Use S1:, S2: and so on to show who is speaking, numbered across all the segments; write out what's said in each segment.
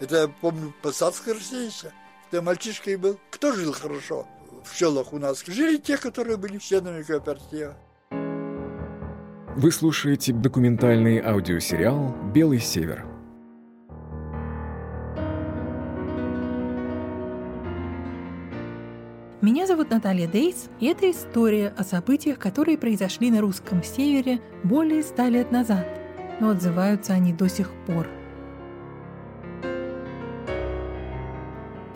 S1: Это я помню посадская Россия еще. Когда мальчишкой был. Кто жил хорошо в селах у нас? Жили те, которые были членами кооператива.
S2: Вы слушаете документальный аудиосериал «Белый север».
S3: Меня зовут Наталья Дейс, и это история о событиях, которые произошли на русском севере более ста лет назад, но отзываются они до сих пор.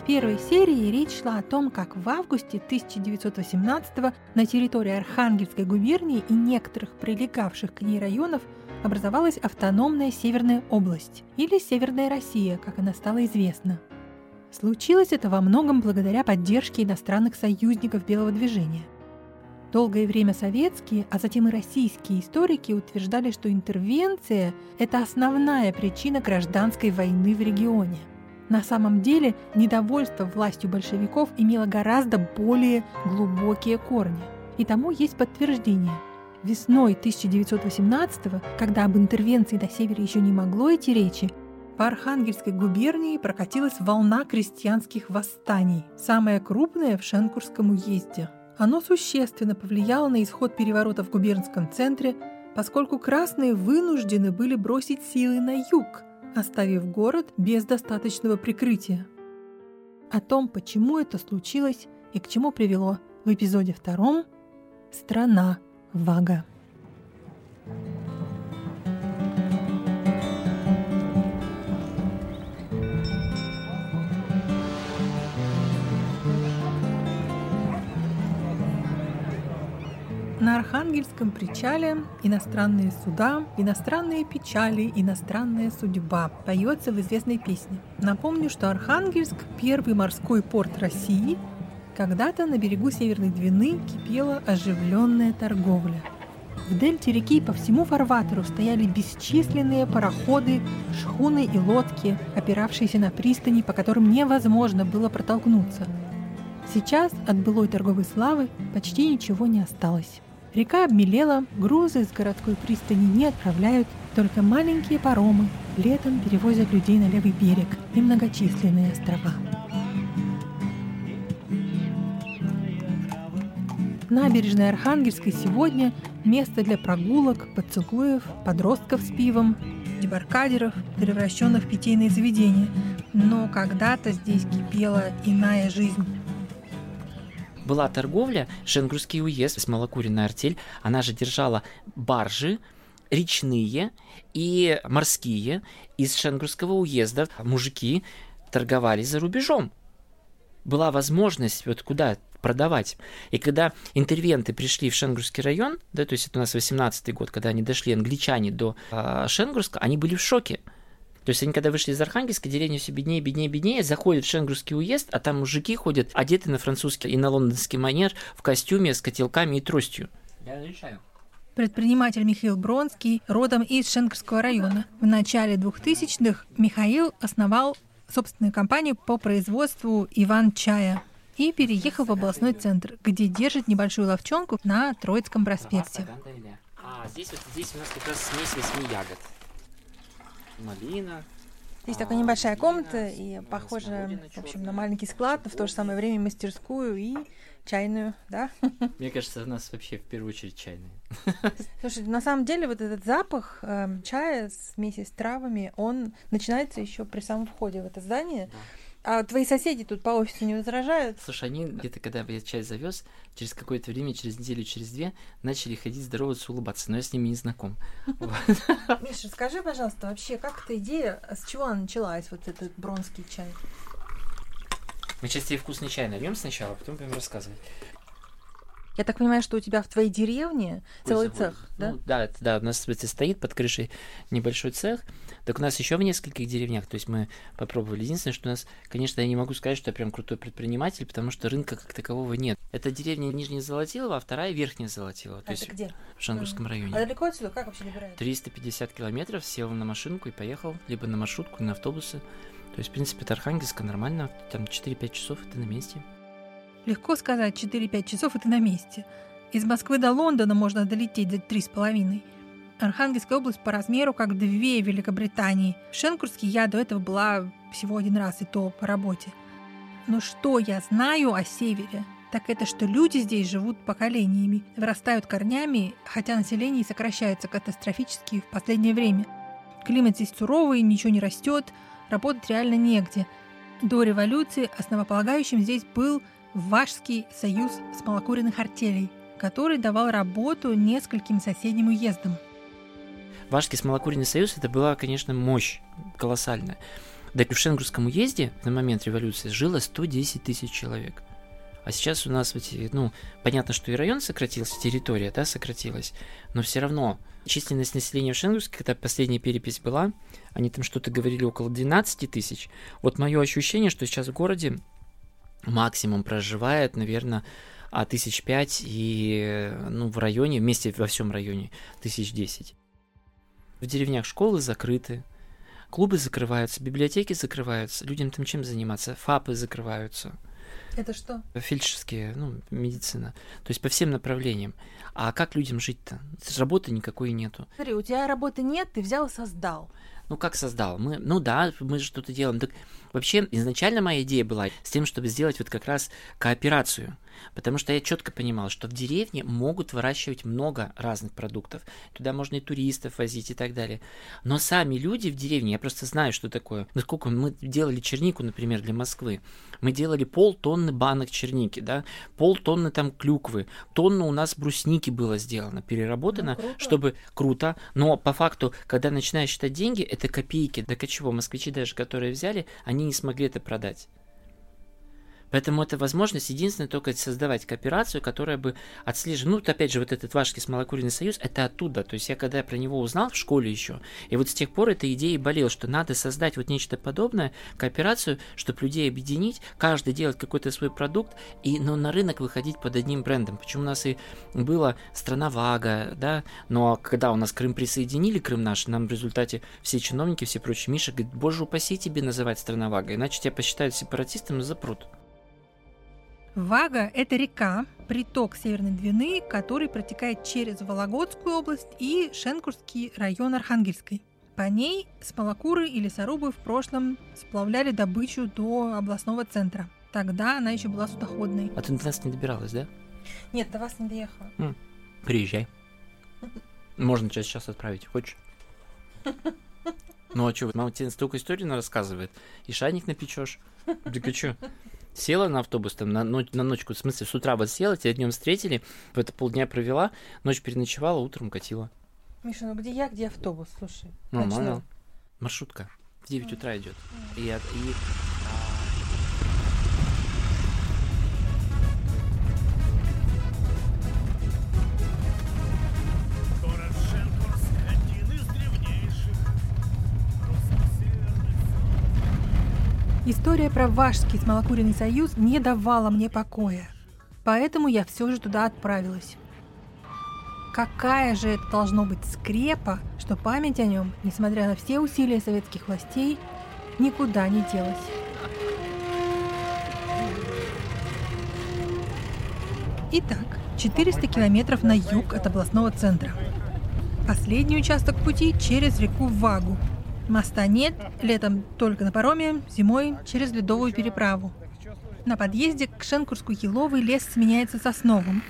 S3: В первой серии речь шла о том, как в августе 1918 на территории Архангельской губернии и некоторых прилегавших к ней районов образовалась автономная Северная область, или Северная Россия, как она стала известна – Случилось это во многом благодаря поддержке иностранных союзников Белого движения. Долгое время советские, а затем и российские историки утверждали, что интервенция – это основная причина гражданской войны в регионе. На самом деле недовольство властью большевиков имело гораздо более глубокие корни. И тому есть подтверждение. Весной 1918 когда об интервенции на севере еще не могло идти речи, по Архангельской губернии прокатилась волна крестьянских восстаний, самая крупная в Шенкурском уезде. Оно существенно повлияло на исход переворота в губернском центре, поскольку красные вынуждены были бросить силы на юг, оставив город без достаточного прикрытия. О том, почему это случилось и к чему привело в эпизоде втором «Страна Вага». На Архангельском причале иностранные суда, иностранные печали, иностранная судьба поется в известной песне. Напомню, что Архангельск – первый морской порт России. Когда-то на берегу Северной Двины кипела оживленная торговля. В дельте реки по всему фарватеру стояли бесчисленные пароходы, шхуны и лодки, опиравшиеся на пристани, по которым невозможно было протолкнуться. Сейчас от былой торговой славы почти ничего не осталось. Река обмелела, грузы с городской пристани не отправляют, только маленькие паромы летом перевозят людей на левый берег и многочисленные острова. Набережная Архангельской сегодня – место для прогулок, поцелуев, подростков с пивом, дебаркадеров, превращенных в питейные заведения. Но когда-то здесь кипела иная жизнь
S4: была торговля, Шенгурский уезд, Смолокуренная артель, она же держала баржи, речные и морские из Шенгурского уезда. Мужики торговали за рубежом. Была возможность вот куда продавать. И когда интервенты пришли в Шенгурский район, да, то есть это у нас 18-й год, когда они дошли, англичане, до э, Шенгурска, они были в шоке. То есть они когда вышли из Архангельска, деревня все беднее, беднее, беднее, заходят в Шенгурский уезд, а там мужики ходят одеты на французский и на лондонский манер в костюме с котелками и тростью. Я
S3: решаю. Предприниматель Михаил Бронский родом из Шенгурского района. В начале 2000-х Михаил основал собственную компанию по производству Иван-чая и переехал в областной центр, где держит небольшую ловчонку на Троицком проспекте.
S4: А, здесь вот здесь у нас как раз смесь восьми ягод малина.
S3: Здесь такая небольшая комната и похоже, в общем, на маленький склад, но в то же самое время мастерскую и чайную, да?
S4: Мне кажется, у нас вообще в первую очередь чайная.
S3: Слушай, на самом деле вот этот запах э, чая смеси с травами, он начинается еще при самом входе в это здание. Да. А твои соседи тут по офису не возражают?
S4: Слушай, они где-то, когда я чай завез, через какое-то время, через неделю, через две, начали ходить, здороваться, улыбаться, но я с ними не знаком.
S3: Миша, скажи, пожалуйста, вообще, как эта идея, с чего она началась, вот этот бронский чай?
S4: Мы сейчас тебе вкусный чай нальем сначала, а потом будем рассказывать.
S3: Я так понимаю, что у тебя в твоей деревне целый цех, да?
S4: Ну, да, да, у нас стоит под крышей небольшой цех. Так у нас еще в нескольких деревнях, то есть мы попробовали. Единственное, что у нас, конечно, я не могу сказать, что я прям крутой предприниматель, потому что рынка как такового нет. Это деревня Нижняя Золотилова, а вторая Верхняя Золотилова.
S3: А то есть где?
S4: В Шангурском районе.
S3: А далеко отсюда? Как вообще добираются?
S4: 350 километров, сел на машинку и поехал, либо на маршрутку, на автобусы. То есть, в принципе, это Архангельска нормально, там 4-5 часов, и ты на месте.
S3: Легко сказать, 4-5 часов и ты на месте. Из Москвы до Лондона можно долететь за три с половиной. Архангельская область по размеру как две Великобритании. В Шенкурске я до этого была всего один раз и то по работе. Но что я знаю о севере, так это что люди здесь живут поколениями, вырастают корнями, хотя население сокращается катастрофически в последнее время. Климат здесь суровый, ничего не растет, работать реально негде. До революции основополагающим здесь был Вашский союз смолокуренных артелей, который давал работу нескольким соседним уездам.
S4: Вашский смолокуренный союз это была, конечно, мощь колоссальная. Да в Шенгурском уезде на момент революции жило 110 тысяч человек. А сейчас у нас, ну, понятно, что и район сократился, территория, да, сократилась, но все равно численность населения в Шенгурске, когда последняя перепись была, они там что-то говорили около 12 тысяч. Вот мое ощущение, что сейчас в городе максимум проживает, наверное, а тысяч пять и, ну, в районе, вместе во всем районе, тысяч десять. В деревнях школы закрыты, клубы закрываются, библиотеки закрываются, людям там чем заниматься, ФАПы закрываются –
S3: это что?
S4: Фельдшерские, ну, медицина. То есть по всем направлениям. А как людям жить-то? Работы никакой нету.
S3: Смотри, у тебя работы нет, ты взял и создал.
S4: Ну, как создал? Мы, ну да, мы же что-то делаем. Так вообще, изначально моя идея была с тем, чтобы сделать вот как раз кооперацию. Потому что я четко понимал, что в деревне могут выращивать много разных продуктов. Туда можно и туристов возить и так далее. Но сами люди в деревне, я просто знаю, что такое. Насколько мы делали чернику, например, для Москвы. Мы делали полтонны банок черники, да, полтонны там клюквы, тонна у нас брусники было сделано, переработано, ну, чтобы круто. Но по факту, когда начинаешь считать деньги, это копейки. Так а чего? Москвичи даже, которые взяли, они не смогли это продать. Поэтому это возможность единственная только создавать кооперацию, которая бы отслеживала. Ну, опять же, вот этот Вашский смолокуренный союз, это оттуда. То есть я когда про него узнал в школе еще, и вот с тех пор эта идея болела, что надо создать вот нечто подобное, кооперацию, чтобы людей объединить, каждый делать какой-то свой продукт, и но на рынок выходить под одним брендом. Почему у нас и была страна Вага, да, но когда у нас Крым присоединили, Крым наш, нам в результате все чиновники, все прочие, Миша говорит, боже упаси тебе называть страна Вага, иначе тебя посчитают сепаратистом и запрут.
S3: Вага – это река, приток Северной Двины, который протекает через Вологодскую область и Шенкурский район Архангельской. По ней смолокуры и лесорубы в прошлом сплавляли добычу до областного центра. Тогда она еще была судоходной.
S4: А ты до нас не добиралась, да?
S3: Нет, до вас не доехала.
S4: М, Приезжай. Можно тебя сейчас отправить. Хочешь? Ну а что, мама тебе столько историй рассказывает. И шайник напечешь. Так а что? Села на автобус там на, ночь, на ночку, в смысле, с утра вот села, тебя днем встретили, в это полдня провела, ночь переночевала, утром катила.
S3: Миша, ну где я, где автобус, слушай?
S4: Нормально. Маршрутка. В 9 утра идет. И, и
S3: История про Вашский смолокуренный союз не давала мне покоя. Поэтому я все же туда отправилась. Какая же это должно быть скрепа, что память о нем, несмотря на все усилия советских властей, никуда не делась. Итак, 400 километров на юг от областного центра. Последний участок пути через реку Вагу. Моста нет, летом только на пароме, зимой через ледовую переправу. На подъезде к Шенкурску еловый лес сменяется сосновым.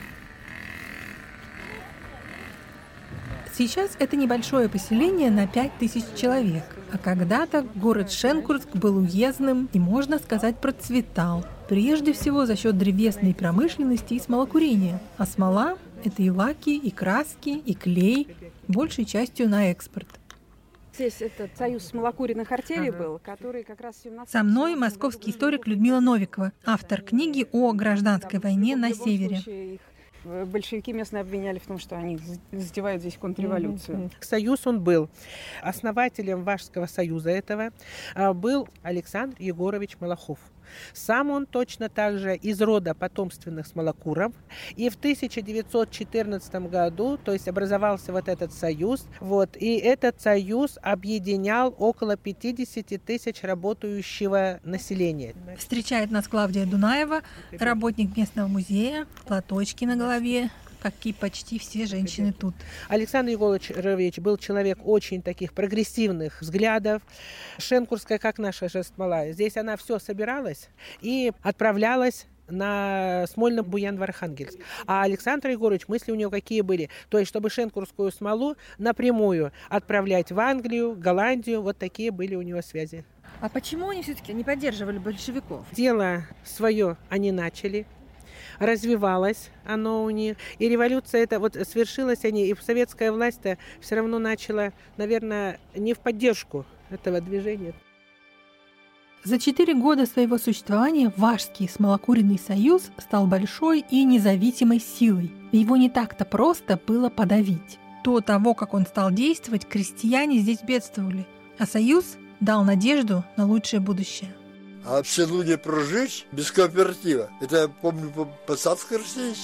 S3: Сейчас это небольшое поселение на 5000 человек, а когда-то город Шенкурск был уездным и, можно сказать, процветал. Прежде всего за счет древесной промышленности и смолокурения. А смола – это и лаки, и краски, и клей, большей частью на экспорт.
S5: Здесь этот союз смолокуренных артелей был, который как раз в 17
S3: Со мной московский историк Людмила Новикова, автор книги о гражданской войне на севере.
S5: случае, их, э, Большевики местные обвиняли в том, что они з- затевают здесь контрреволюцию.
S6: Союз он был. Основателем Вашского союза этого а, был Александр Егорович Малахов. Сам он точно так же из рода потомственных смолокуров. И в 1914 году, то есть образовался вот этот союз, вот, и этот союз объединял около 50 тысяч работающего населения.
S3: Встречает нас Клавдия Дунаева, работник местного музея, платочки на голове, как и почти все женщины тут.
S6: Александр Егорович был человек очень таких прогрессивных взглядов. Шенкурская, как наша же смола. Здесь она все собиралась и отправлялась на Смольно-Буян в Архангельск. А Александр Егорович, мысли у него какие были? То есть, чтобы шенкурскую смолу напрямую отправлять в Англию, Голландию, вот такие были у него связи.
S3: А почему они все-таки не поддерживали большевиков?
S6: Дело свое они начали, развивалось оно у них. И революция это вот свершилась они, и советская власть-то все равно начала, наверное, не в поддержку этого движения.
S3: За четыре года своего существования Важский Смолокуренный союз стал большой и независимой силой. Его не так-то просто было подавить. До того, как он стал действовать, крестьяне здесь бедствовали, а союз дал надежду на лучшее будущее.
S1: А в селу не прожить без кооператива. Это я помню по посадской России.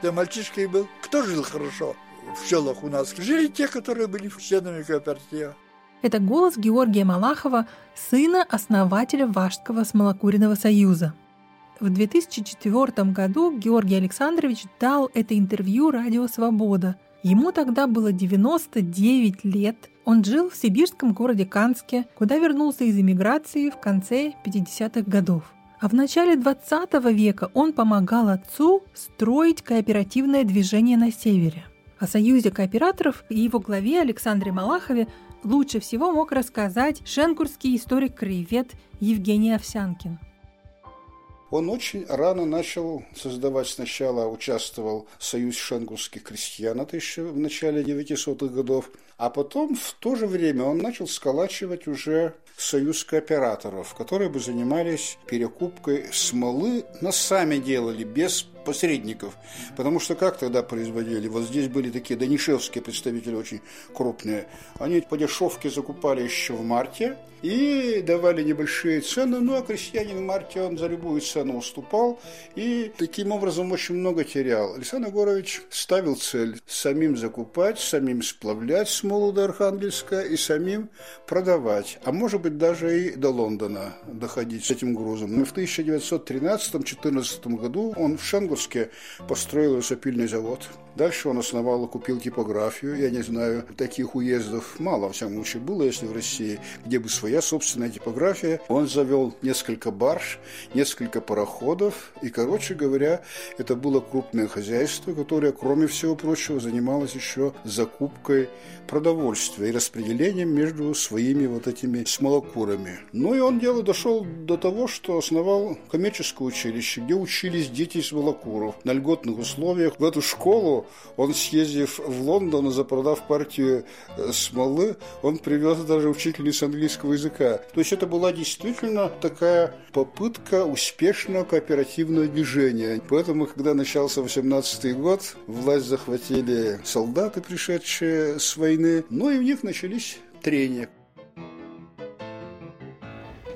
S1: Когда мальчишкой был. Кто жил хорошо в селах у нас? Жили те, которые были членами кооператива.
S3: Это голос Георгия Малахова, сына основателя Важского смолокуренного союза. В 2004 году Георгий Александрович дал это интервью «Радио Свобода». Ему тогда было 99 лет. Он жил в сибирском городе Канске, куда вернулся из эмиграции в конце 50-х годов. А в начале 20 века он помогал отцу строить кооперативное движение на севере. О союзе кооператоров и его главе Александре Малахове лучше всего мог рассказать шенкурский историк-краевед Евгений Овсянкин.
S7: Он очень рано начал создавать, сначала участвовал в Союз шенгурских крестьян, это еще в начале 900-х годов, а потом в то же время он начал сколачивать уже союз кооператоров, которые бы занимались перекупкой смолы, но сами делали, без посредников. Потому что как тогда производили? Вот здесь были такие данишевские представители очень крупные. Они по дешевке закупали еще в марте и давали небольшие цены. Ну, а крестьянин в марте он за любую цену уступал и таким образом очень много терял. Александр Егорович ставил цель самим закупать, самим сплавлять смолу до Архангельска и самим продавать. А может быть даже и до Лондона доходить с этим грузом. Но в 1913-14 году он в Московске построил лесопильный завод. Дальше он основал и купил типографию. Я не знаю, таких уездов мало, во всяком случае, было, если в России, где бы своя собственная типография. Он завел несколько барж, несколько пароходов. И, короче говоря, это было крупное хозяйство, которое, кроме всего прочего, занималось еще закупкой продовольствия и распределением между своими вот этими смолокурами. Ну и он дело дошел до того, что основал коммерческое училище, где учились дети смолокуров на льготных условиях. В эту школу он, съездив в Лондон и запродав партию э, смолы, он привез даже учительницу английского языка. То есть это была действительно такая попытка успешного кооперативного движения. Поэтому, когда начался 18 год, власть захватили солдаты, пришедшие с войны, ну и у них начались трения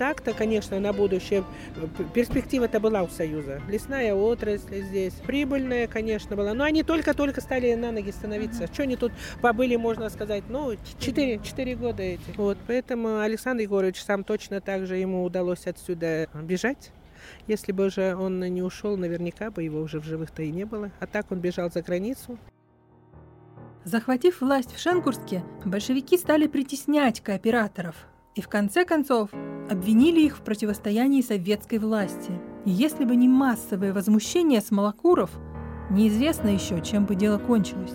S6: так-то, конечно, на будущее перспектива-то была у Союза. Лесная отрасль здесь, прибыльная, конечно, была. Но они только-только стали на ноги становиться. Что они тут побыли, можно сказать, ну, 4, 4 года эти. Вот, поэтому Александр Егорович сам точно так же ему удалось отсюда бежать. Если бы уже он не ушел, наверняка бы его уже в живых-то и не было. А так он бежал за границу.
S3: Захватив власть в Шенкурске, большевики стали притеснять кооператоров и в конце концов обвинили их в противостоянии советской власти. И если бы не массовое возмущение смолокуров, неизвестно еще, чем бы дело кончилось.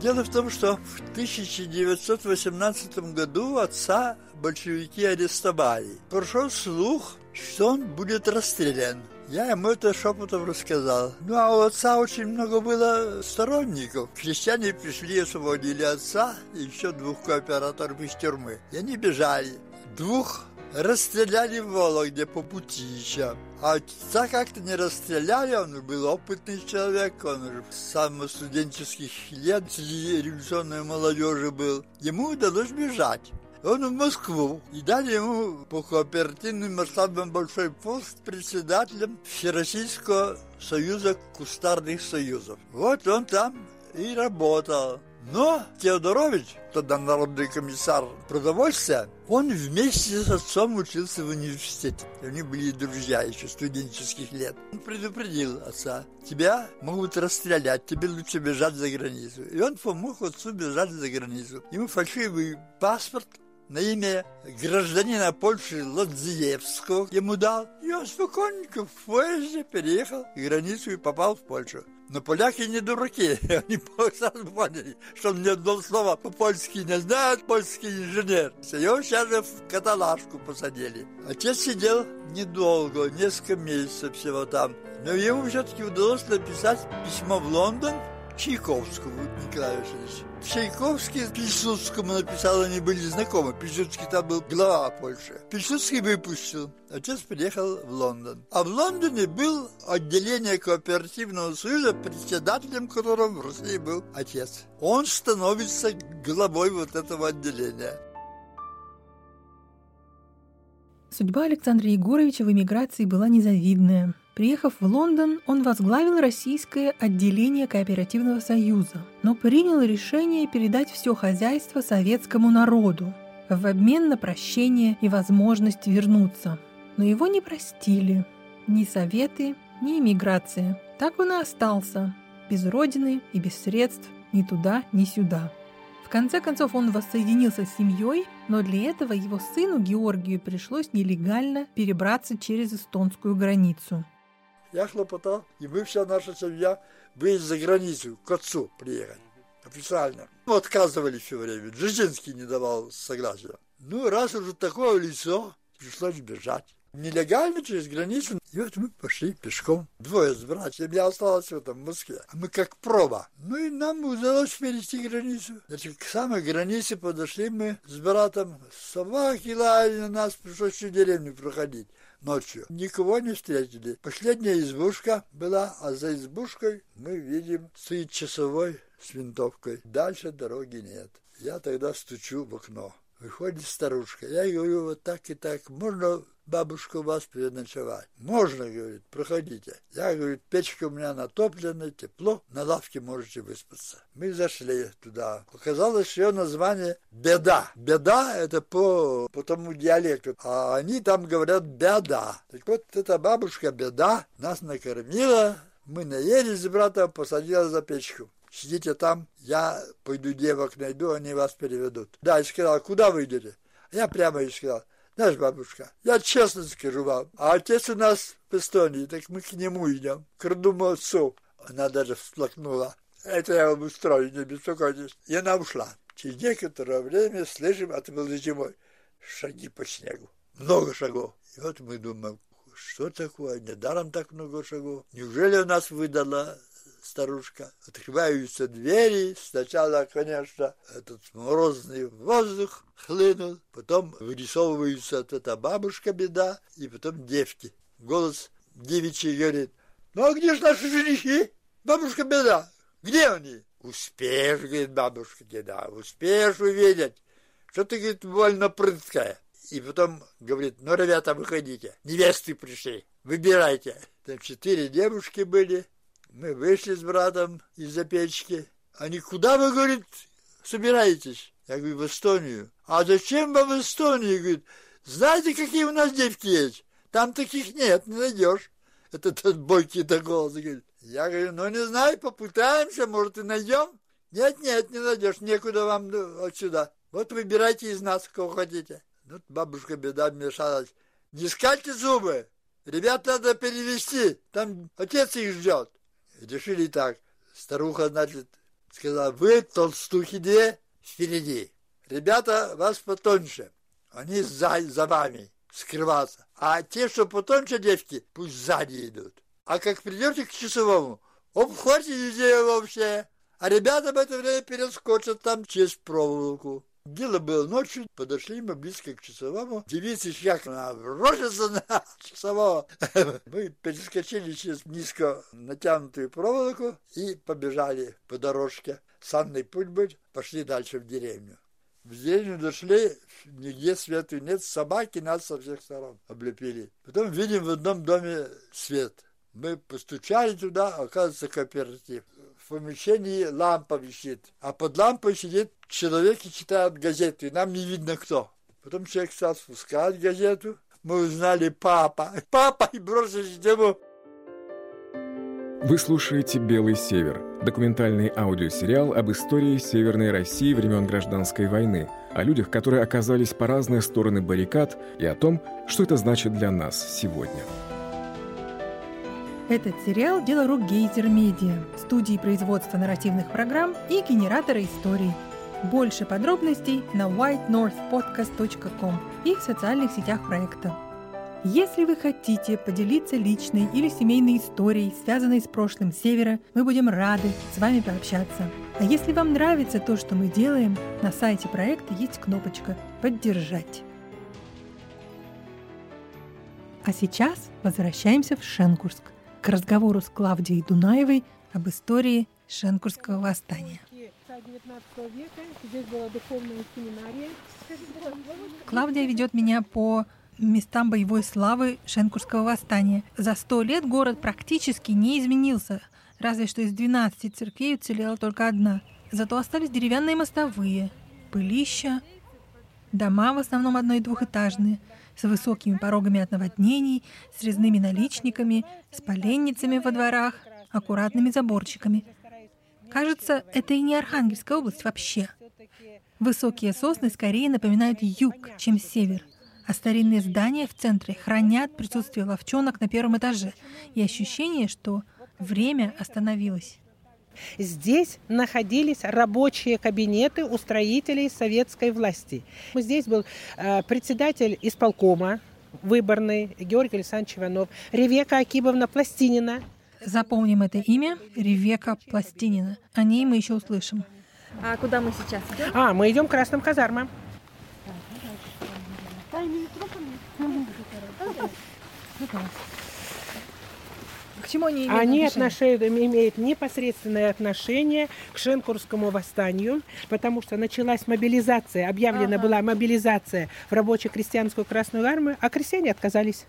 S1: Дело в том, что в 1918 году отца большевики арестовали. Прошел слух, что он будет расстрелян. Я ему это шепотом рассказал. Ну, а у отца очень много было сторонников. Крестьяне пришли, освободили отца и еще двух кооператоров из тюрьмы. И они бежали. Двух расстреляли в Вологде по пути еще. А отца как-то не расстреляли, он был опытный человек, он уже с самых студенческих лет среди революционной молодежи был. Ему удалось бежать. Он в Москву и дали ему по кооперативным масштабам большой пост председателем Всероссийского союза кустарных союзов. Вот он там и работал. Но Теодорович, тогда народный комиссар продовольствия, он вместе с отцом учился в университете. Они были друзья еще студенческих лет. Он предупредил отца, тебя могут расстрелять, тебе лучше бежать за границу. И он помог отцу бежать за границу. Ему фальшивый паспорт на имя гражданина Польши Лодзиевского ему дал. И он спокойненько в поезде переехал границу и попал в Польшу. Но поляки не дураки, они сразу поняли, что он ни одного слова по-польски не знает, польский инженер. Его сейчас же в каталажку посадили. Отец сидел недолго, несколько месяцев всего там. Но ему все-таки удалось написать письмо в Лондон Чайковскому Николаю Васильевичу. Чайковский Пилсудскому написал, они были знакомы. Пилсудский там был глава Польши. Пилсудский выпустил. Отец приехал в Лондон. А в Лондоне был отделение кооперативного союза, председателем которого в России был отец. Он становится главой вот этого отделения.
S3: Судьба Александра Егоровича в эмиграции была незавидная. Приехав в Лондон, он возглавил российское отделение Кооперативного союза, но принял решение передать все хозяйство советскому народу в обмен на прощение и возможность вернуться. Но его не простили. Ни советы, ни эмиграция. Так он и остался, без родины и без средств, ни туда, ни сюда. В конце концов он воссоединился с семьей, но для этого его сыну Георгию пришлось нелегально перебраться через эстонскую границу.
S1: Я хлопотал, и мы, вся наша семья, выезд за границу, к отцу приехать. Официально. Ну, отказывали все время. Дзержинский не давал согласия. Ну, раз уже такое лицо, пришлось бежать. Нелегально через границу. И вот мы пошли пешком. Двое с братьями. Я осталась в этом Москве. А мы как проба. Ну и нам удалось перейти границу. Значит, к самой границе подошли мы с братом. Собаки лаяли на нас, пришлось всю деревню проходить ночью. Никого не встретили. Последняя избушка была, а за избушкой мы видим стоит часовой с винтовкой. Дальше дороги нет. Я тогда стучу в окно. Выходит старушка. Я говорю, вот так и так, можно бабушка вас переночевать? Можно, говорит, проходите. Я говорю, печка у меня натоплена, тепло, на лавке можете выспаться. Мы зашли туда. Оказалось, что ее название «Беда». «Беда» — это по, по тому диалекту, а они там говорят «беда». Так вот, эта бабушка «Беда» нас накормила, мы наелись с братом, посадила за печку сидите там, я пойду девок найду, они вас переведут. Да, и сказал, куда вы идете? Я прямо и сказал, знаешь, бабушка, я честно скажу вам, а отец у нас в Эстонии, так мы к нему идем, к родному отцу. Она даже всплакнула. Это я вам устрою, не беспокойтесь. И она ушла. Через некоторое время слышим, а это зимой, шаги по снегу. Много шагов. И вот мы думаем, что такое, недаром так много шагов. Неужели у нас выдала старушка. Открываются двери. Сначала, конечно, этот морозный воздух хлынул. Потом вырисовывается вот эта бабушка беда. И потом девки. Голос девичий говорит, ну а где же наши женихи? Бабушка беда. Где они? Успеешь, говорит бабушка беда, успеешь увидеть. Что ты, говорит, больно прыткая. И потом говорит, ну, ребята, выходите, невесты пришли, выбирайте. Там четыре девушки были, мы вышли с братом из-за печки. Они, куда вы, говорит, собираетесь? Я говорю, в Эстонию. А зачем вам в Эстонию? Говорит, знаете, какие у нас девки есть? Там таких нет, не найдешь. Это тот бойкий до голос говорит. Я говорю, ну не знаю, попытаемся, может и найдем. Нет, нет, не найдешь, некуда вам ну, отсюда. Вот выбирайте из нас, кого хотите. Ну, бабушка беда вмешалась. Не скальте зубы, ребят надо перевести, там отец их ждет. Решили так. Старуха, значит, сказала, вы, толстухи, две, впереди. Ребята, вас потоньше. Они за, за вами скрываться. А те, что потоньше девки, пусть сзади идут. А как придете к часовому, обхватите ее вообще. А ребята в это время перескочат там через проволоку. Дело было ночью, подошли мы близко к часовому. Девица как она бросится на часового. Мы перескочили через низко натянутую проволоку и побежали по дорожке. Санный путь был, пошли дальше в деревню. В деревню дошли, нигде свету нет, собаки нас со всех сторон облепили. Потом видим в одном доме свет. Мы постучали туда, оказывается, кооператив. В помещении лампа висит, а под лампой сидит человек и читает газету, и нам не видно кто. Потом человек стал спускать газету, мы узнали папа. Папа и бросились к нему.
S2: Вы слушаете «Белый север» – документальный аудиосериал об истории Северной России времен Гражданской войны, о людях, которые оказались по разные стороны баррикад, и о том, что это значит для нас сегодня.
S3: Этот сериал – дело рук Гейзер Медиа, студии производства нарративных программ и генератора историй. Больше подробностей на whitenorthpodcast.com и в социальных сетях проекта. Если вы хотите поделиться личной или семейной историей, связанной с прошлым Севера, мы будем рады с вами пообщаться. А если вам нравится то, что мы делаем, на сайте проекта есть кнопочка «Поддержать». А сейчас возвращаемся в Шенкурск к разговору с Клавдией Дунаевой об истории Шенкурского восстания. Клавдия ведет меня по местам боевой славы Шенкурского восстания. За сто лет город практически не изменился, разве что из 12 церквей уцелела только одна. Зато остались деревянные мостовые, пылища, дома в основном одно- и двухэтажные, с высокими порогами от наводнений, с резными наличниками, с поленницами во дворах, аккуратными заборчиками. Кажется, это и не Архангельская область вообще. Высокие сосны скорее напоминают юг, чем север – а старинные здания в центре хранят присутствие ловчонок на первом этаже и ощущение, что время остановилось.
S6: Здесь находились рабочие кабинеты у строителей советской власти. Здесь был э, председатель исполкома выборный Георгий Александрович Иванов, Ревека Акибовна Пластинина.
S3: Запомним это имя Ревека Пластинина. О ней мы еще услышим.
S8: А куда мы сейчас идем?
S6: А, мы идем к красным казармам.
S3: К чему они имеют
S6: Они
S3: отношение?
S6: отношения, имеют непосредственное отношение к Шенкурскому восстанию, потому что началась мобилизация, объявлена
S3: Ага.
S6: была мобилизация в рабоче-крестьянскую Красную Армию, а крестьяне отказались.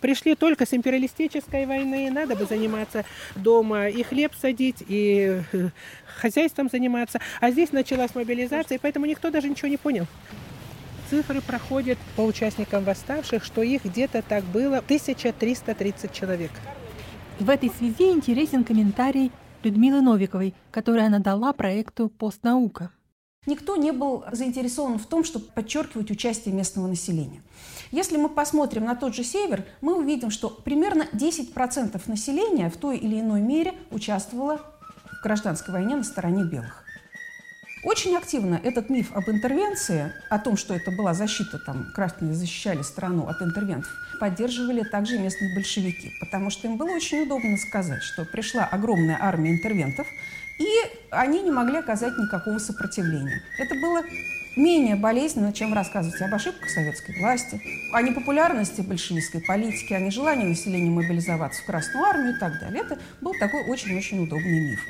S6: Пришли только с империалистической войны, надо бы заниматься дома и хлеб садить, и э, хозяйством заниматься. А здесь началась мобилизация, и поэтому никто даже ничего не понял. Цифры проходят по участникам восставших, что их где-то так было 1330 человек.
S3: В этой связи интересен комментарий Людмилы Новиковой, который она дала проекту «Постнаука».
S9: Никто не был заинтересован в том, чтобы подчеркивать участие местного населения. Если мы посмотрим на тот же север, мы увидим, что примерно 10% населения в той или иной мере участвовало в гражданской войне на стороне белых. Очень активно этот миф об интервенции, о том, что это была защита, там, красные защищали страну от интервентов, поддерживали также местные большевики, потому что им было очень удобно сказать, что пришла огромная армия интервентов, и они не могли оказать никакого сопротивления. Это было менее болезненно, чем рассказывать об ошибках советской власти, о непопулярности большевистской политики, о нежелании населения мобилизоваться в Красную армию и так далее. Это был такой очень-очень удобный миф.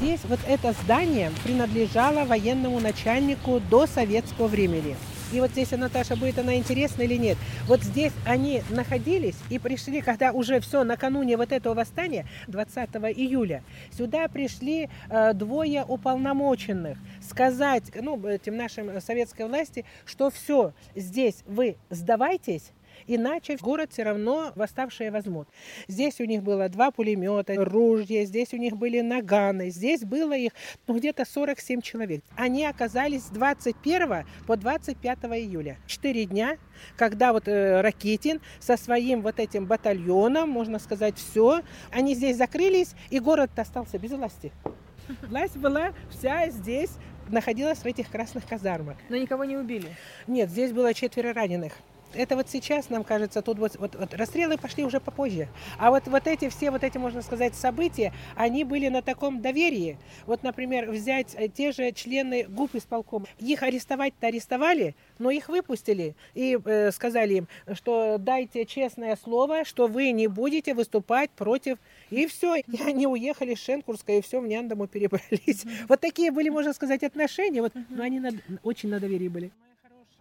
S6: Здесь вот это здание принадлежало военному начальнику до советского времени. И вот здесь, Наташа, будет она интересна или нет. Вот здесь они находились и пришли, когда уже все накануне вот этого восстания, 20 июля, сюда пришли э, двое уполномоченных сказать, ну, этим нашим советской власти, что все, здесь вы сдавайтесь, Иначе город все равно восставшие возьмут. Здесь у них было два пулемета, ружья, здесь у них были наганы, здесь было их ну, где-то 47 человек. Они оказались с 21 по 25 июля. Четыре дня, когда вот э, Ракитин со своим вот этим батальоном, можно сказать, все, они здесь закрылись, и город остался без власти. Власть была вся здесь, находилась в этих красных казармах.
S8: Но никого не убили.
S6: Нет, здесь было четверо раненых. Это вот сейчас, нам кажется, тут вот, вот, вот расстрелы пошли уже попозже. А вот, вот эти все, вот эти, можно сказать, события, они были на таком доверии. Вот, например, взять э, те же члены ГУП исполкома. Их арестовать-то арестовали, но их выпустили и э, сказали им, что дайте честное слово, что вы не будете выступать против. И все. И они уехали с Шенкурска, и все, в Няндому перебрались. Вот такие были, можно сказать, отношения. Вот, но они на, очень на доверии были.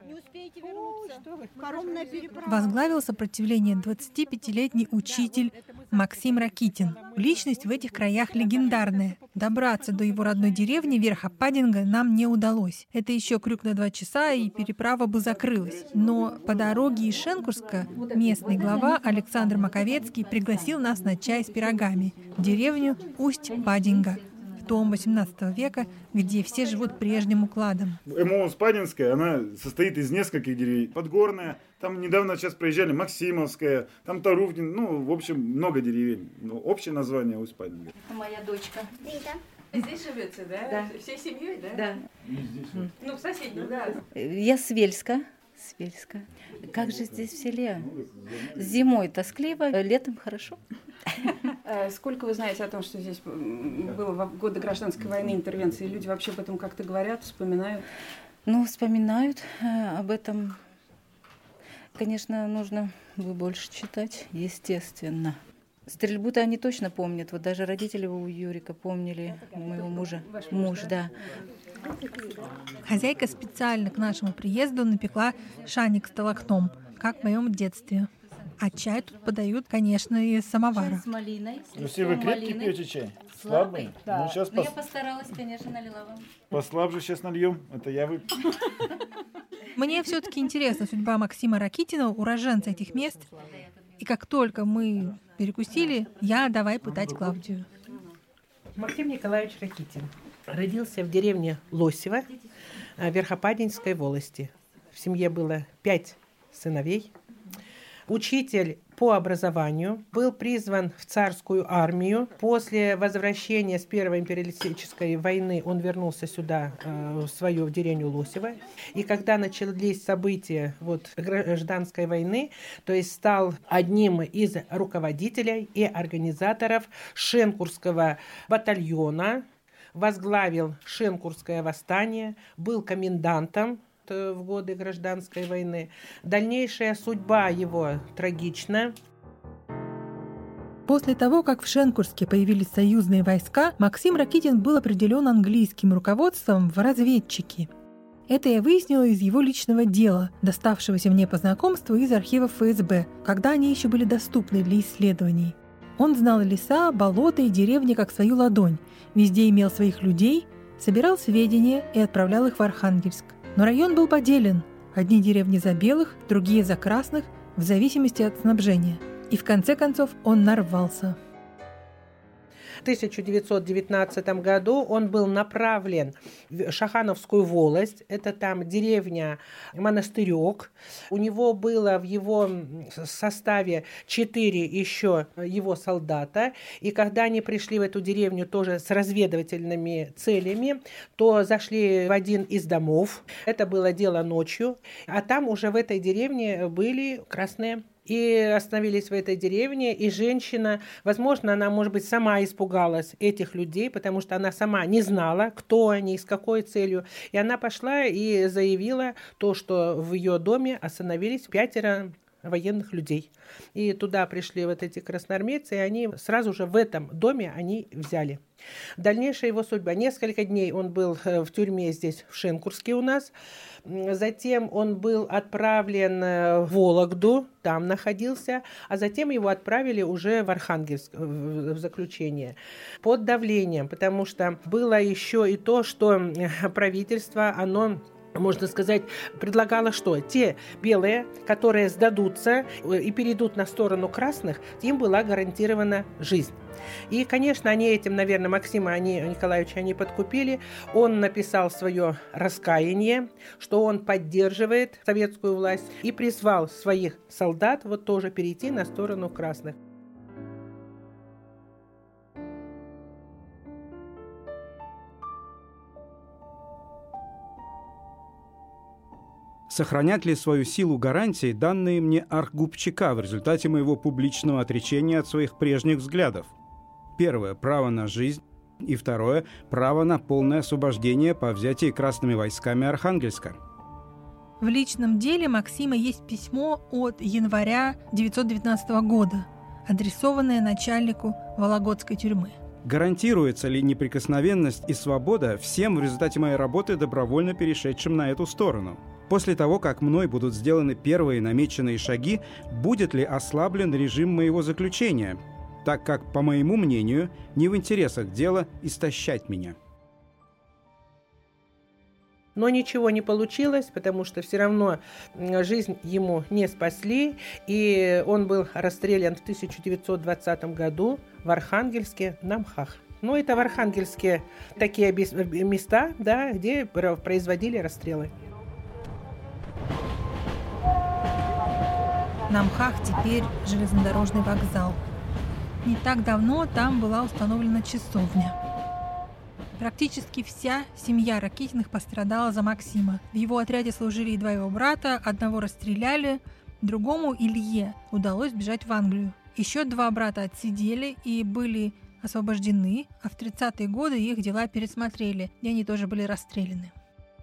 S8: Не успеете вернуться. Паромная переправа.
S3: Возглавил сопротивление 25-летний учитель Максим Ракитин. Личность в этих краях легендарная. Добраться до его родной деревни верха Падинга нам не удалось. Это еще крюк на два часа, и переправа бы закрылась. Но по дороге из Шенкурска местный глава Александр Маковецкий пригласил нас на чай с пирогами в деревню Усть-Падинга том 18 века, где все живут прежним укладом.
S10: МО Спадинская, она состоит из нескольких деревень. Подгорная, там недавно сейчас проезжали Максимовская, там Таруфнин, ну, в общем, много деревень. Но общее название Усть-Падинга.
S8: Это моя дочка.
S11: Здесь живете, да?
S12: Да.
S11: Всей семьей, да?
S12: Да.
S11: Ну, в соседнем, да.
S12: Я с Вельска. С Вельска. Как же здесь в селе? Зимой тоскливо, летом хорошо.
S5: Э, Сколько вы знаете о том, что здесь было в годы гражданской войны интервенции? Люди вообще об этом как-то говорят, вспоминают?
S12: Ну, вспоминают э, об этом. Конечно, нужно бы больше читать, естественно. Стрельбу-то они точно помнят. Вот даже родители у Юрика помнили, у моего мужа. Муж, да.
S3: Хозяйка специально к нашему приезду напекла шаник с толокном, как в моем детстве. А чай тут подают, конечно, из самовара.
S12: С малиной.
S10: Если вы крепкий пьете чай? Слабый?
S12: Да.
S10: Ну, сейчас
S12: Но я
S10: пос-
S12: постаралась, конечно, налила вам.
S10: послабже сейчас нальем. Это я выпью.
S3: Мне все-таки интересна судьба Максима Ракитина, уроженца этих мест. И как только мы перекусили, я давай пытать Клавдию.
S6: Максим Николаевич Ракитин родился в деревне Лосево э, Верхопадинской волости. В семье было пять сыновей. Учитель по образованию был призван в царскую армию. После возвращения с Первой империалистической войны он вернулся сюда, э, в свою деревню Лосево. И когда начались события вот, гражданской войны, то есть стал одним из руководителей и организаторов Шенкурского батальона, возглавил Шенкурское восстание, был комендантом в годы гражданской войны. Дальнейшая судьба его трагична.
S3: После того, как в Шенкурске появились союзные войска, Максим Ракитин был определен английским руководством в разведчики. Это я выяснила из его личного дела, доставшегося мне по знакомству из архивов ФСБ, когда они еще были доступны для исследований. Он знал леса, болота и деревни как свою ладонь, везде имел своих людей, собирал сведения и отправлял их в Архангельск. Но район был поделен. Одни деревни за белых, другие за красных, в зависимости от снабжения. И в конце концов он нарвался.
S6: В 1919 году он был направлен в Шахановскую волость, это там деревня Монастырек. У него было в его составе четыре еще его солдата, и когда они пришли в эту деревню тоже с разведывательными целями, то зашли в один из домов. Это было дело ночью, а там уже в этой деревне были красные и остановились в этой деревне, и женщина, возможно, она, может быть, сама испугалась этих людей, потому что она сама не знала, кто они, с какой целью, и она пошла и заявила то, что в ее доме остановились пятеро военных людей. И туда пришли вот эти красноармейцы, и они сразу же в этом доме они взяли. Дальнейшая его судьба. Несколько дней он был э, в тюрьме здесь, в Шенкурске у нас. Затем он был отправлен э, в Вологду, там находился, а затем его отправили уже в Архангельск в заключение под давлением, потому что было еще и то, что э, правительство, оно можно сказать, предлагала что? Те белые, которые сдадутся э, и перейдут на сторону красных, им была гарантирована жизнь. И, конечно, они этим, наверное, Максима они, Николаевича они подкупили. Он написал свое раскаяние, что он поддерживает советскую власть и призвал своих солдат вот тоже перейти на сторону красных.
S13: Сохранят ли свою силу гарантии данные мне Архгубчика в результате моего публичного отречения от своих прежних взглядов? Первое – право на жизнь, и второе – право на полное освобождение по взятии красными войсками Архангельска.
S3: В личном деле Максима есть письмо от января 1919 года, адресованное начальнику Вологодской тюрьмы.
S13: Гарантируется ли неприкосновенность и свобода всем в результате моей работы, добровольно перешедшим на эту сторону? После того, как мной будут сделаны первые намеченные шаги, будет ли ослаблен режим моего заключения, так как, по моему мнению, не в интересах дела истощать меня.
S6: Но ничего не получилось, потому что все равно жизнь ему не спасли, и он был расстрелян в 1920 году в Архангельске на Мхах. Ну, это в Архангельске такие места, да, где производили расстрелы.
S3: На Мхах теперь железнодорожный вокзал. Не так давно там была установлена часовня. Практически вся семья Ракитиных пострадала за Максима. В его отряде служили и два его брата, одного расстреляли, другому Илье удалось бежать в Англию. Еще два брата отсидели и были освобождены, а в 30-е годы их дела пересмотрели, и они тоже были расстреляны.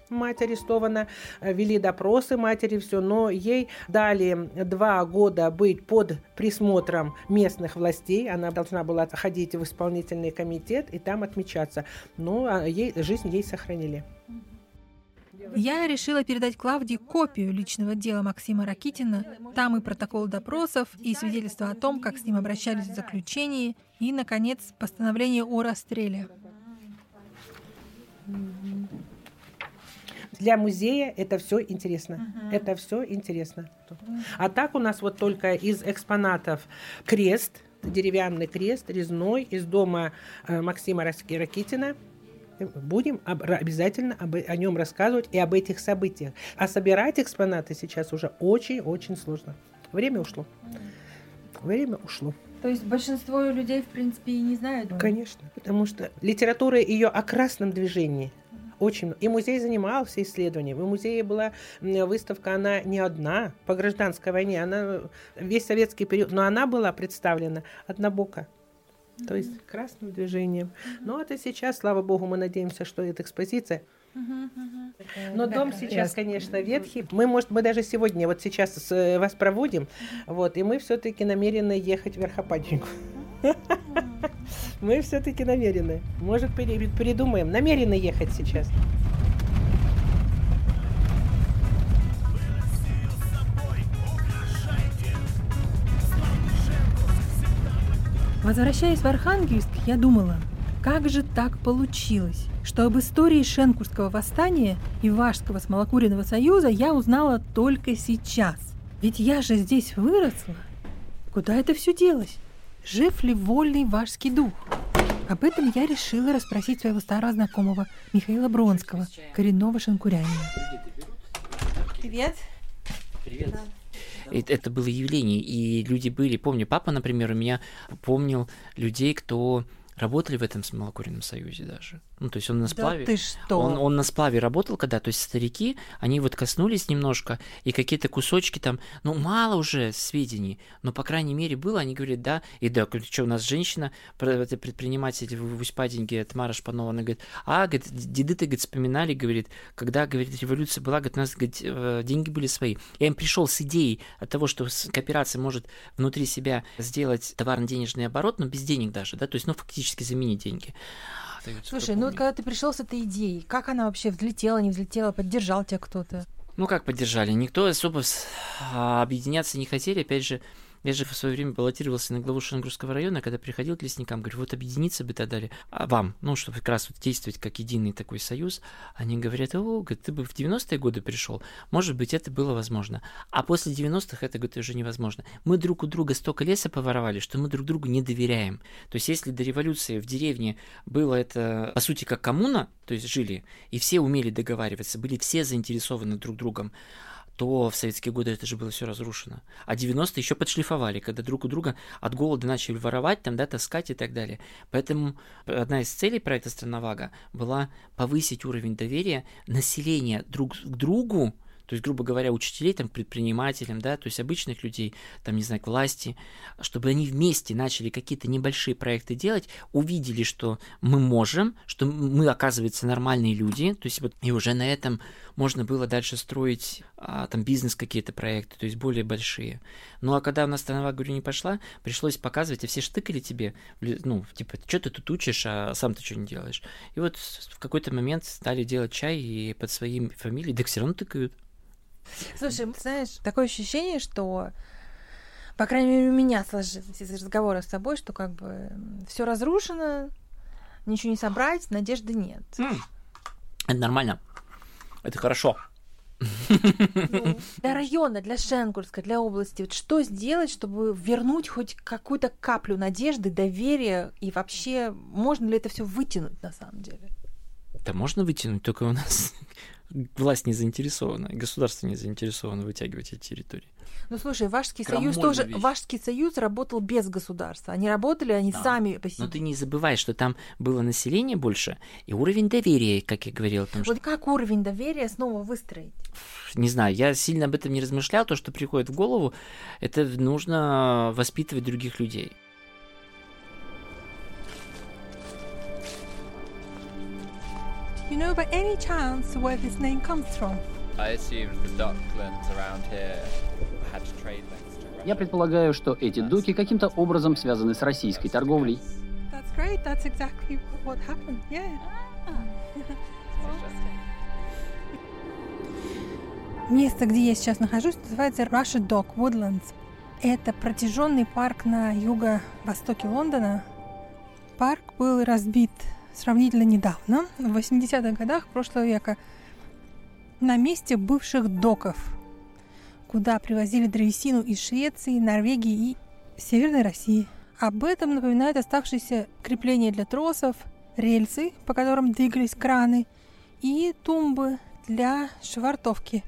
S6: Мать арестована, э, вели допросы матери, все, но ей дали два года быть под присмотром местных властей. Она должна была ходить в исполнительный комитет и там отмечаться. Но а, ей, жизнь ей сохранили.
S3: Я решила передать Клавдии копию личного дела Максима Ракитина. Там и протокол допросов, и свидетельство о том, как с ним обращались в заключении, и, наконец, постановление о расстреле.
S6: Для музея это все интересно. Uh-huh. Это все интересно. А так у нас вот только из экспонатов крест, деревянный крест, резной, из дома э, Максима Ракитина. Будем об, обязательно об, о нем рассказывать и об этих событиях. А собирать экспонаты сейчас уже очень-очень сложно. Время ушло. Время ушло.
S3: То есть большинство людей, в принципе, и не знают?
S6: Конечно, потому что литература ее о красном движении – очень И музей занимался исследованием. И в музее была выставка, она не одна, по гражданской войне, она весь советский период, но она была представлена однобоко. То есть красным движением. Ну, это сейчас, слава богу, мы надеемся, что эта экспозиция но дом сейчас, конечно, ветхий. Мы, может, мы даже сегодня, вот сейчас вас проводим, вот, и мы все-таки намерены ехать в Верхопаденьку. Мы все-таки намерены. Может, придумаем. Намерены ехать сейчас.
S3: Возвращаясь в Архангельск, я думала, как же так получилось, что об истории Шенкурского восстания и Вашского Смолокуриного союза я узнала только сейчас. Ведь я же здесь выросла. Куда это все делось? Жив ли вольный вашский дух? Об этом я решила расспросить своего старого знакомого Михаила Бронского, коренного шанкурянина.
S4: Привет. Привет. Да. Это было явление, и люди были, помню, папа, например, у меня помнил людей, кто работали в этом смолокуренном союзе даже. Ну, то есть он на сплаве...
S3: Да ты что?
S4: Он, он на сплаве работал когда, то есть старики, они вот коснулись немножко, и какие-то кусочки там, ну, мало уже сведений, но, по крайней мере, было, они говорят, да, и да, что у нас женщина, предприниматель в Усть-Паденьке, Тамара Шпанова, она говорит, а, говорит, деды-то, говорит, вспоминали, говорит, когда, говорит, революция была, говорит, у нас, говорит, э, деньги были свои. Я им пришел с идеей от того, что кооперация может внутри себя сделать товарно-денежный оборот, но без денег даже, да, то есть, ну, фактически заменить деньги
S3: остается. Слушай, ну вот когда ты пришел с этой идеей, как она вообще взлетела, не взлетела, поддержал тебя кто-то?
S4: Ну как поддержали? Никто особо а, объединяться не хотели. Опять же, я же в свое время баллотировался на главу Шангурского района, когда приходил к лесникам, говорю, вот объединиться бы тогда дали, а вам, ну, чтобы как раз вот действовать как единый такой союз, они говорят, о, ты бы в 90-е годы пришел, может быть, это было возможно. А после 90-х это, говорит, уже невозможно. Мы друг у друга столько леса поворовали, что мы друг другу не доверяем. То есть, если до революции в деревне было это, по сути, как коммуна, то есть жили, и все умели договариваться, были все заинтересованы друг другом, то в советские годы это же было все разрушено. А 90-е еще подшлифовали, когда друг у друга от голода начали воровать, там, да, таскать и так далее. Поэтому одна из целей проекта «Страновага» была повысить уровень доверия населения друг к другу, то есть, грубо говоря, учителей, там, предпринимателям, да, то есть обычных людей, там, не знаю, к власти, чтобы они вместе начали какие-то небольшие проекты делать, увидели, что мы можем, что мы, оказывается, нормальные люди, то есть вот, и уже на этом можно было дальше строить а, там бизнес какие-то проекты, то есть более большие. Ну а когда у нас страна, говорю, не пошла, пришлось показывать, а все штыкали тебе, ну, типа, что ты тут учишь, а сам ты что не делаешь. И вот в какой-то момент стали делать чай и под своим фамилией, да все равно тыкают.
S3: Слушай, знаешь, такое ощущение, что по крайней мере, у меня сложилось из разговора с тобой, что как бы все разрушено, ничего не собрать, надежды нет.
S4: Это нормально. Это хорошо.
S3: Ну, для района, для Шенгурска, для области, вот что сделать, чтобы вернуть хоть какую-то каплю надежды, доверия и вообще можно ли это все вытянуть на самом деле?
S4: Да можно вытянуть, только у нас власть не заинтересована, государство не заинтересовано вытягивать эти территории.
S3: Ну слушай, Вашский союз тоже, вещь. Вашский союз работал без государства. Они работали, они да. сами
S4: по себе. Но ты не забывай, что там было население больше и уровень доверия, как я говорила. Потому
S3: вот как уровень доверия снова выстроить?
S4: Не знаю, я сильно об этом не размышлял. То, что приходит в голову, это нужно воспитывать других людей.
S3: You know by any chance where this name comes from?
S14: I assumed the docklands around here had trade links to
S15: Я предполагаю, что эти доки каким-то образом связаны с российской торговлей.
S3: That's great. That's exactly what happened. Yeah. Место, где я сейчас нахожусь, называется Russia Dock Woodlands. Это протяженный парк на юго-востоке Лондона. Парк был разбит сравнительно недавно, в 80-х годах прошлого века, на месте бывших доков, куда привозили древесину из Швеции, Норвегии и Северной России. Об этом напоминают оставшиеся крепления для тросов, рельсы, по которым двигались краны, и тумбы для швартовки.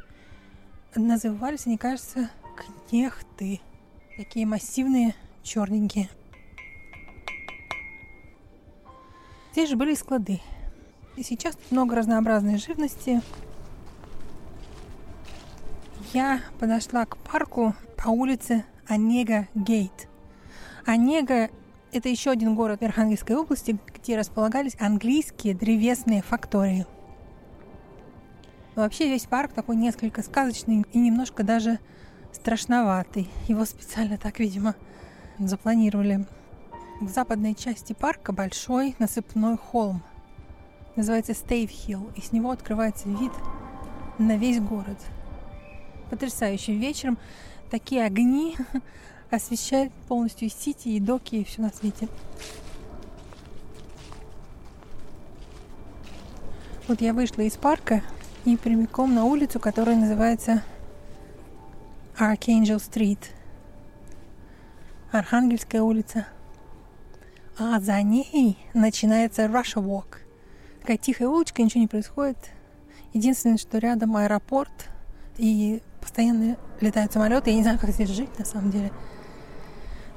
S3: Назывались они, кажется, кнехты. Такие массивные, черненькие. Здесь же были склады. И сейчас тут много разнообразной живности. Я подошла к парку по улице Онега Гейт. Онега – это еще один город Архангельской области, где располагались английские древесные фактории. Вообще весь парк такой несколько сказочный и немножко даже страшноватый. Его специально так, видимо, запланировали. В западной части парка большой насыпной холм. Называется Стейв Хилл, и с него открывается вид на весь город. Потрясающим вечером такие огни освещают полностью и сити, и доки, и все на свете. Вот я вышла из парка и прямиком на улицу, которая называется Archangel Street. Архангельская улица – а за ней начинается Russia Walk. Такая тихая улочка, ничего не происходит. Единственное, что рядом аэропорт и постоянно летают самолеты. Я не знаю, как здесь жить на самом деле.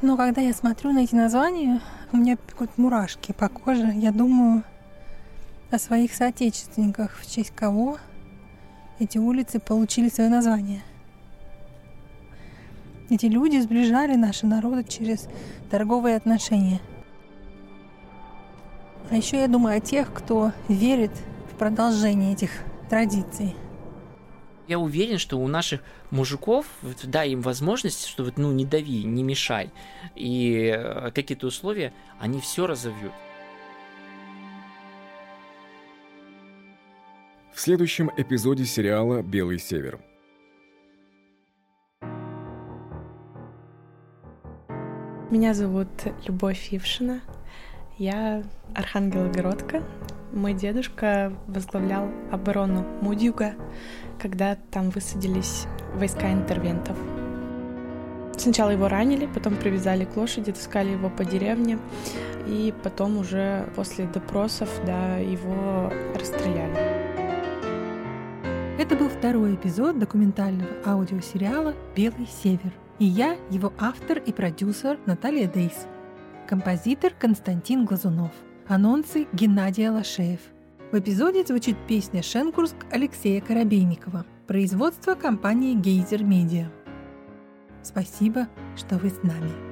S3: Но когда я смотрю на эти названия, у меня пекут мурашки по коже. Я думаю о своих соотечественниках, в честь кого эти улицы получили свое название. Эти люди сближали наши народы через торговые отношения – а еще я думаю о тех, кто верит в продолжение этих традиций.
S4: Я уверен, что у наших мужиков, дай им возможность, что вот, ну, не дави, не мешай, и э, какие-то условия, они все разовьют.
S2: В следующем эпизоде сериала «Белый север».
S16: Меня зовут Любовь Ившина. Я Архангелогородка. Мой дедушка возглавлял оборону Мудюга, когда там высадились войска интервентов. Сначала его ранили, потом привязали к лошади, таскали его по деревне, и потом уже после допросов, да, его расстреляли.
S3: Это был второй эпизод документального аудиосериала «Белый север». И я, его автор и продюсер Наталья Дейс композитор Константин Глазунов. Анонсы Геннадия Лашеев. В эпизоде звучит песня «Шенкурск» Алексея Коробейникова – Производство компании Гейзер Медиа. Спасибо, что вы с нами.